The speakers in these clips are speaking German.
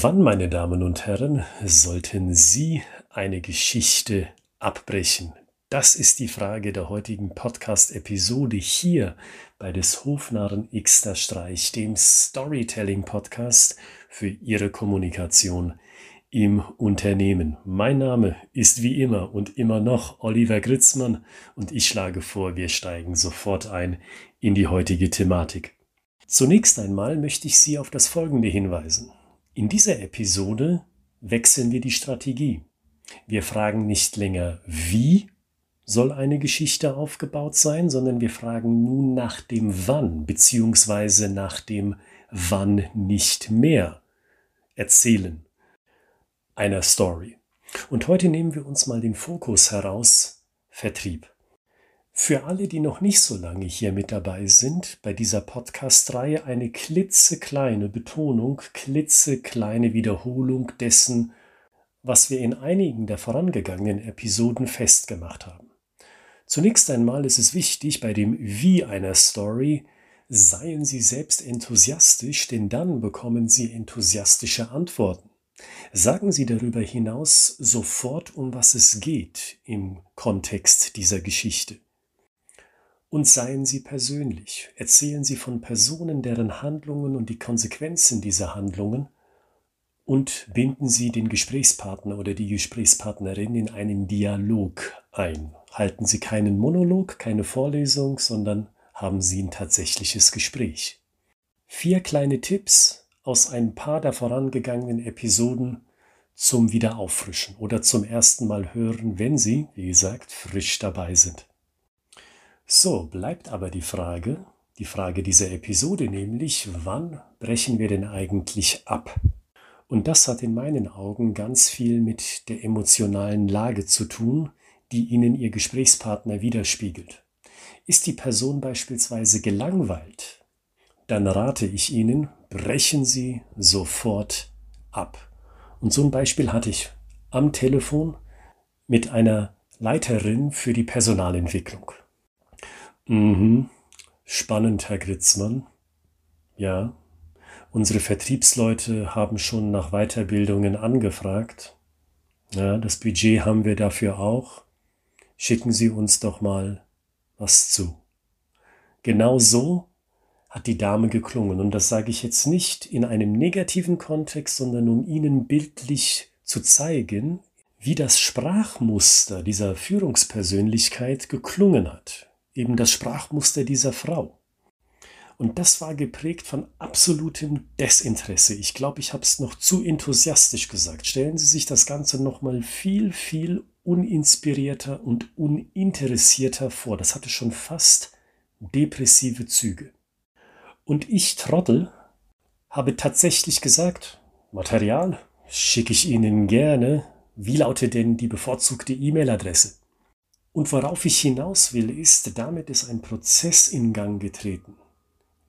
Wann, meine Damen und Herren, sollten Sie eine Geschichte abbrechen? Das ist die Frage der heutigen Podcast-Episode hier bei des Hofnarren Xter Streich, dem Storytelling-Podcast für Ihre Kommunikation im Unternehmen. Mein Name ist wie immer und immer noch Oliver Gritzmann und ich schlage vor, wir steigen sofort ein in die heutige Thematik. Zunächst einmal möchte ich Sie auf das Folgende hinweisen. In dieser Episode wechseln wir die Strategie. Wir fragen nicht länger, wie soll eine Geschichte aufgebaut sein, sondern wir fragen nun nach dem Wann, beziehungsweise nach dem Wann nicht mehr erzählen einer Story. Und heute nehmen wir uns mal den Fokus heraus, Vertrieb. Für alle, die noch nicht so lange hier mit dabei sind, bei dieser Podcast-Reihe eine klitzekleine Betonung, klitzekleine Wiederholung dessen, was wir in einigen der vorangegangenen Episoden festgemacht haben. Zunächst einmal ist es wichtig, bei dem Wie einer Story seien Sie selbst enthusiastisch, denn dann bekommen Sie enthusiastische Antworten. Sagen Sie darüber hinaus sofort, um was es geht im Kontext dieser Geschichte. Und seien Sie persönlich. Erzählen Sie von Personen, deren Handlungen und die Konsequenzen dieser Handlungen und binden Sie den Gesprächspartner oder die Gesprächspartnerin in einen Dialog ein. Halten Sie keinen Monolog, keine Vorlesung, sondern haben Sie ein tatsächliches Gespräch. Vier kleine Tipps aus ein paar der vorangegangenen Episoden zum Wiederauffrischen oder zum ersten Mal hören, wenn Sie, wie gesagt, frisch dabei sind. So, bleibt aber die Frage, die Frage dieser Episode, nämlich, wann brechen wir denn eigentlich ab? Und das hat in meinen Augen ganz viel mit der emotionalen Lage zu tun, die Ihnen Ihr Gesprächspartner widerspiegelt. Ist die Person beispielsweise gelangweilt, dann rate ich Ihnen, brechen Sie sofort ab. Und so ein Beispiel hatte ich am Telefon mit einer Leiterin für die Personalentwicklung. Mhm. Spannend, Herr Gritzmann. Ja, unsere Vertriebsleute haben schon nach Weiterbildungen angefragt. Ja, das Budget haben wir dafür auch. Schicken Sie uns doch mal was zu. Genau so hat die Dame geklungen. Und das sage ich jetzt nicht in einem negativen Kontext, sondern um Ihnen bildlich zu zeigen, wie das Sprachmuster dieser Führungspersönlichkeit geklungen hat eben das Sprachmuster dieser Frau. Und das war geprägt von absolutem Desinteresse. Ich glaube, ich habe es noch zu enthusiastisch gesagt. Stellen Sie sich das Ganze noch mal viel, viel uninspirierter und uninteressierter vor. Das hatte schon fast depressive Züge. Und ich, Trottel, habe tatsächlich gesagt, Material schicke ich Ihnen gerne. Wie lautet denn die bevorzugte E-Mail-Adresse? Und worauf ich hinaus will, ist, damit ist ein Prozess in Gang getreten,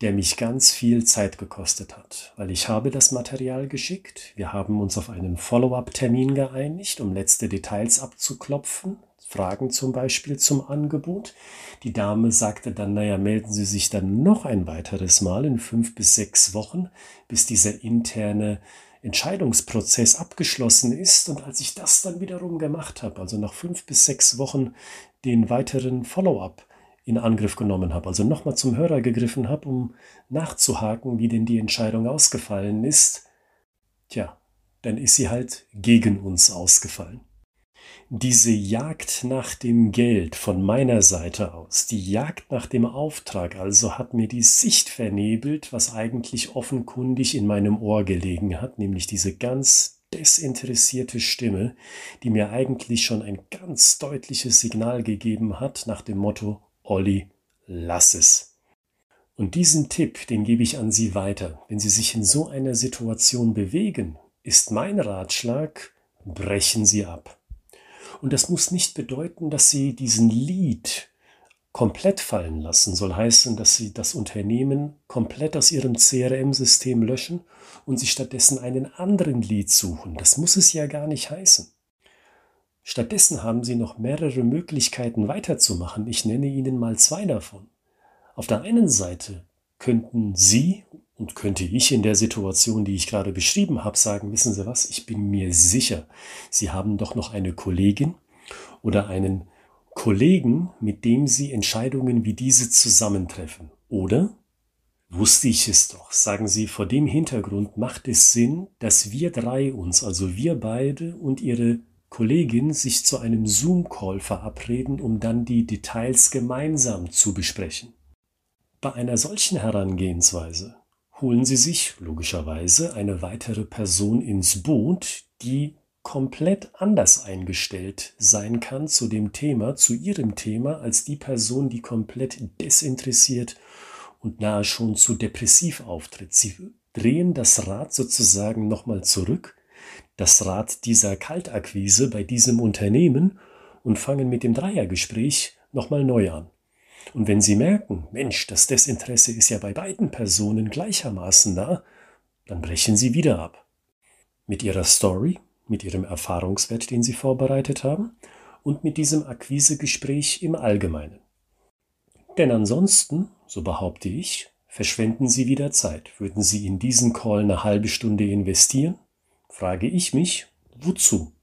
der mich ganz viel Zeit gekostet hat, weil ich habe das Material geschickt, wir haben uns auf einen Follow-up-Termin geeinigt, um letzte Details abzuklopfen, Fragen zum Beispiel zum Angebot. Die Dame sagte dann, naja, melden Sie sich dann noch ein weiteres Mal in fünf bis sechs Wochen, bis dieser interne Entscheidungsprozess abgeschlossen ist. Und als ich das dann wiederum gemacht habe, also nach fünf bis sechs Wochen den weiteren Follow-up in Angriff genommen habe, also nochmal zum Hörer gegriffen habe, um nachzuhaken, wie denn die Entscheidung ausgefallen ist, tja, dann ist sie halt gegen uns ausgefallen diese Jagd nach dem Geld von meiner Seite aus, die Jagd nach dem Auftrag also hat mir die Sicht vernebelt, was eigentlich offenkundig in meinem Ohr gelegen hat, nämlich diese ganz desinteressierte Stimme, die mir eigentlich schon ein ganz deutliches Signal gegeben hat nach dem Motto Olli, lass es. Und diesen Tipp, den gebe ich an Sie weiter. Wenn Sie sich in so einer Situation bewegen, ist mein Ratschlag, brechen Sie ab. Und das muss nicht bedeuten, dass Sie diesen Lead komplett fallen lassen. Soll heißen, dass Sie das Unternehmen komplett aus Ihrem CRM-System löschen und Sie stattdessen einen anderen Lead suchen. Das muss es ja gar nicht heißen. Stattdessen haben Sie noch mehrere Möglichkeiten weiterzumachen. Ich nenne Ihnen mal zwei davon. Auf der einen Seite könnten Sie Und könnte ich in der Situation, die ich gerade beschrieben habe, sagen, wissen Sie was, ich bin mir sicher, Sie haben doch noch eine Kollegin oder einen Kollegen, mit dem Sie Entscheidungen wie diese zusammentreffen. Oder? Wusste ich es doch. Sagen Sie, vor dem Hintergrund macht es Sinn, dass wir drei uns, also wir beide und Ihre Kollegin, sich zu einem Zoom-Call verabreden, um dann die Details gemeinsam zu besprechen. Bei einer solchen Herangehensweise holen Sie sich logischerweise eine weitere Person ins Boot, die komplett anders eingestellt sein kann zu dem Thema, zu Ihrem Thema, als die Person, die komplett desinteressiert und nahe schon zu depressiv auftritt. Sie drehen das Rad sozusagen nochmal zurück, das Rad dieser Kaltakquise bei diesem Unternehmen und fangen mit dem Dreiergespräch nochmal neu an. Und wenn Sie merken, Mensch, das Desinteresse ist ja bei beiden Personen gleichermaßen da, dann brechen Sie wieder ab. Mit Ihrer Story, mit Ihrem Erfahrungswert, den Sie vorbereitet haben und mit diesem Akquisegespräch im Allgemeinen. Denn ansonsten, so behaupte ich, verschwenden Sie wieder Zeit. Würden Sie in diesen Call eine halbe Stunde investieren? Frage ich mich, wozu?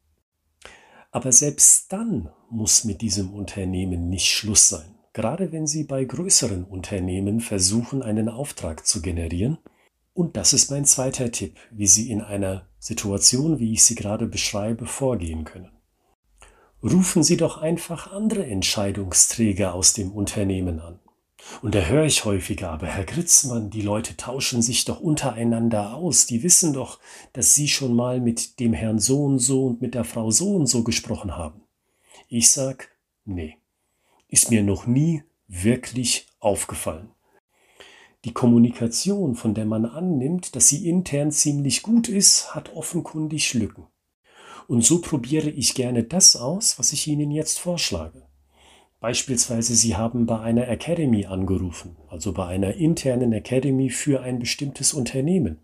Aber selbst dann muss mit diesem Unternehmen nicht Schluss sein gerade wenn Sie bei größeren Unternehmen versuchen, einen Auftrag zu generieren. Und das ist mein zweiter Tipp, wie Sie in einer Situation, wie ich sie gerade beschreibe, vorgehen können. Rufen Sie doch einfach andere Entscheidungsträger aus dem Unternehmen an. Und da höre ich häufiger, aber Herr Gritzmann, die Leute tauschen sich doch untereinander aus. Die wissen doch, dass Sie schon mal mit dem Herrn so und so und mit der Frau so und so gesprochen haben. Ich sag, nee ist mir noch nie wirklich aufgefallen. Die Kommunikation, von der man annimmt, dass sie intern ziemlich gut ist, hat offenkundig Lücken. Und so probiere ich gerne das aus, was ich Ihnen jetzt vorschlage. Beispielsweise Sie haben bei einer Academy angerufen, also bei einer internen Academy für ein bestimmtes Unternehmen.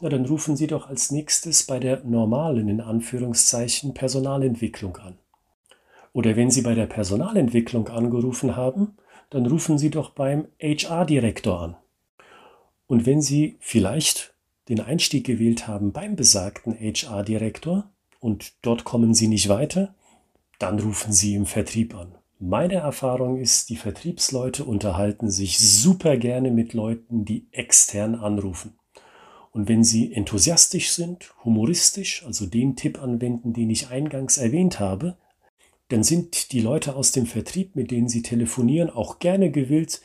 Na, dann rufen Sie doch als nächstes bei der normalen, in Anführungszeichen, Personalentwicklung an. Oder wenn Sie bei der Personalentwicklung angerufen haben, dann rufen Sie doch beim HR-Direktor an. Und wenn Sie vielleicht den Einstieg gewählt haben beim besagten HR-Direktor und dort kommen Sie nicht weiter, dann rufen Sie im Vertrieb an. Meine Erfahrung ist, die Vertriebsleute unterhalten sich super gerne mit Leuten, die extern anrufen. Und wenn Sie enthusiastisch sind, humoristisch, also den Tipp anwenden, den ich eingangs erwähnt habe, dann sind die Leute aus dem Vertrieb, mit denen Sie telefonieren, auch gerne gewillt,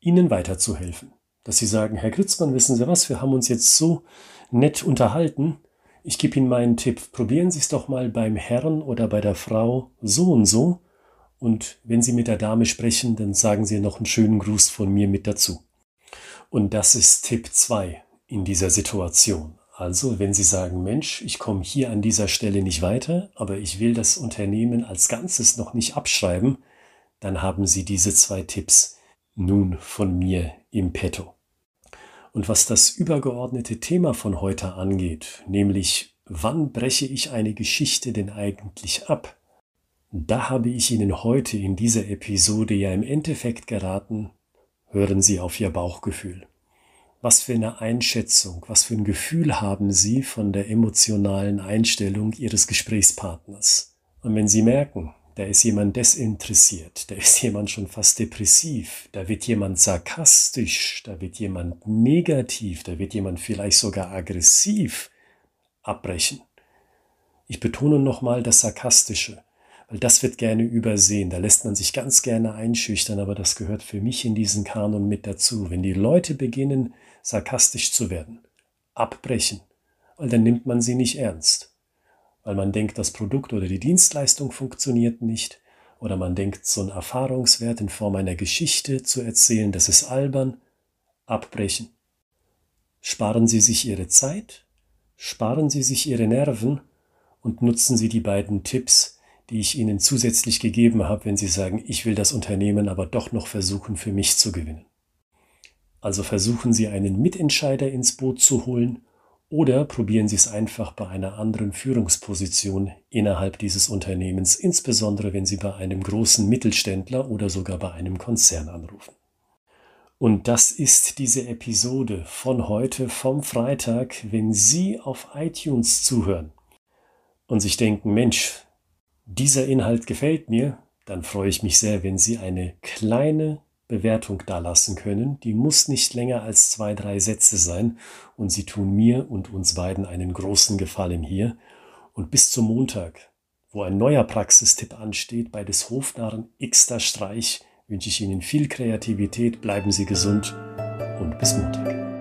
Ihnen weiterzuhelfen. Dass Sie sagen, Herr Gritzmann, wissen Sie was, wir haben uns jetzt so nett unterhalten. Ich gebe Ihnen meinen Tipp. Probieren Sie es doch mal beim Herrn oder bei der Frau so und so. Und wenn Sie mit der Dame sprechen, dann sagen Sie noch einen schönen Gruß von mir mit dazu. Und das ist Tipp 2 in dieser Situation. Also, wenn Sie sagen, Mensch, ich komme hier an dieser Stelle nicht weiter, aber ich will das Unternehmen als Ganzes noch nicht abschreiben, dann haben Sie diese zwei Tipps nun von mir im Petto. Und was das übergeordnete Thema von heute angeht, nämlich wann breche ich eine Geschichte denn eigentlich ab, da habe ich Ihnen heute in dieser Episode ja im Endeffekt geraten, hören Sie auf Ihr Bauchgefühl. Was für eine Einschätzung, was für ein Gefühl haben Sie von der emotionalen Einstellung Ihres Gesprächspartners? Und wenn Sie merken, da ist jemand desinteressiert, da ist jemand schon fast depressiv, da wird jemand sarkastisch, da wird jemand negativ, da wird jemand vielleicht sogar aggressiv abbrechen. Ich betone nochmal das Sarkastische, weil das wird gerne übersehen. Da lässt man sich ganz gerne einschüchtern, aber das gehört für mich in diesen Kanon mit dazu. Wenn die Leute beginnen, sarkastisch zu werden. Abbrechen, weil dann nimmt man sie nicht ernst. Weil man denkt, das Produkt oder die Dienstleistung funktioniert nicht. Oder man denkt, so ein Erfahrungswert in Form einer Geschichte zu erzählen, das ist albern. Abbrechen. Sparen Sie sich Ihre Zeit, sparen Sie sich Ihre Nerven und nutzen Sie die beiden Tipps, die ich Ihnen zusätzlich gegeben habe, wenn Sie sagen, ich will das Unternehmen aber doch noch versuchen, für mich zu gewinnen. Also versuchen Sie einen Mitentscheider ins Boot zu holen oder probieren Sie es einfach bei einer anderen Führungsposition innerhalb dieses Unternehmens, insbesondere wenn Sie bei einem großen Mittelständler oder sogar bei einem Konzern anrufen. Und das ist diese Episode von heute vom Freitag, wenn Sie auf iTunes zuhören und sich denken, Mensch, dieser Inhalt gefällt mir, dann freue ich mich sehr, wenn Sie eine kleine Bewertung dalassen können. Die muss nicht länger als zwei, drei Sätze sein und Sie tun mir und uns beiden einen großen Gefallen hier. Und bis zum Montag, wo ein neuer Praxistipp ansteht bei des Hofnarren Xter Streich, wünsche ich Ihnen viel Kreativität, bleiben Sie gesund und bis Montag.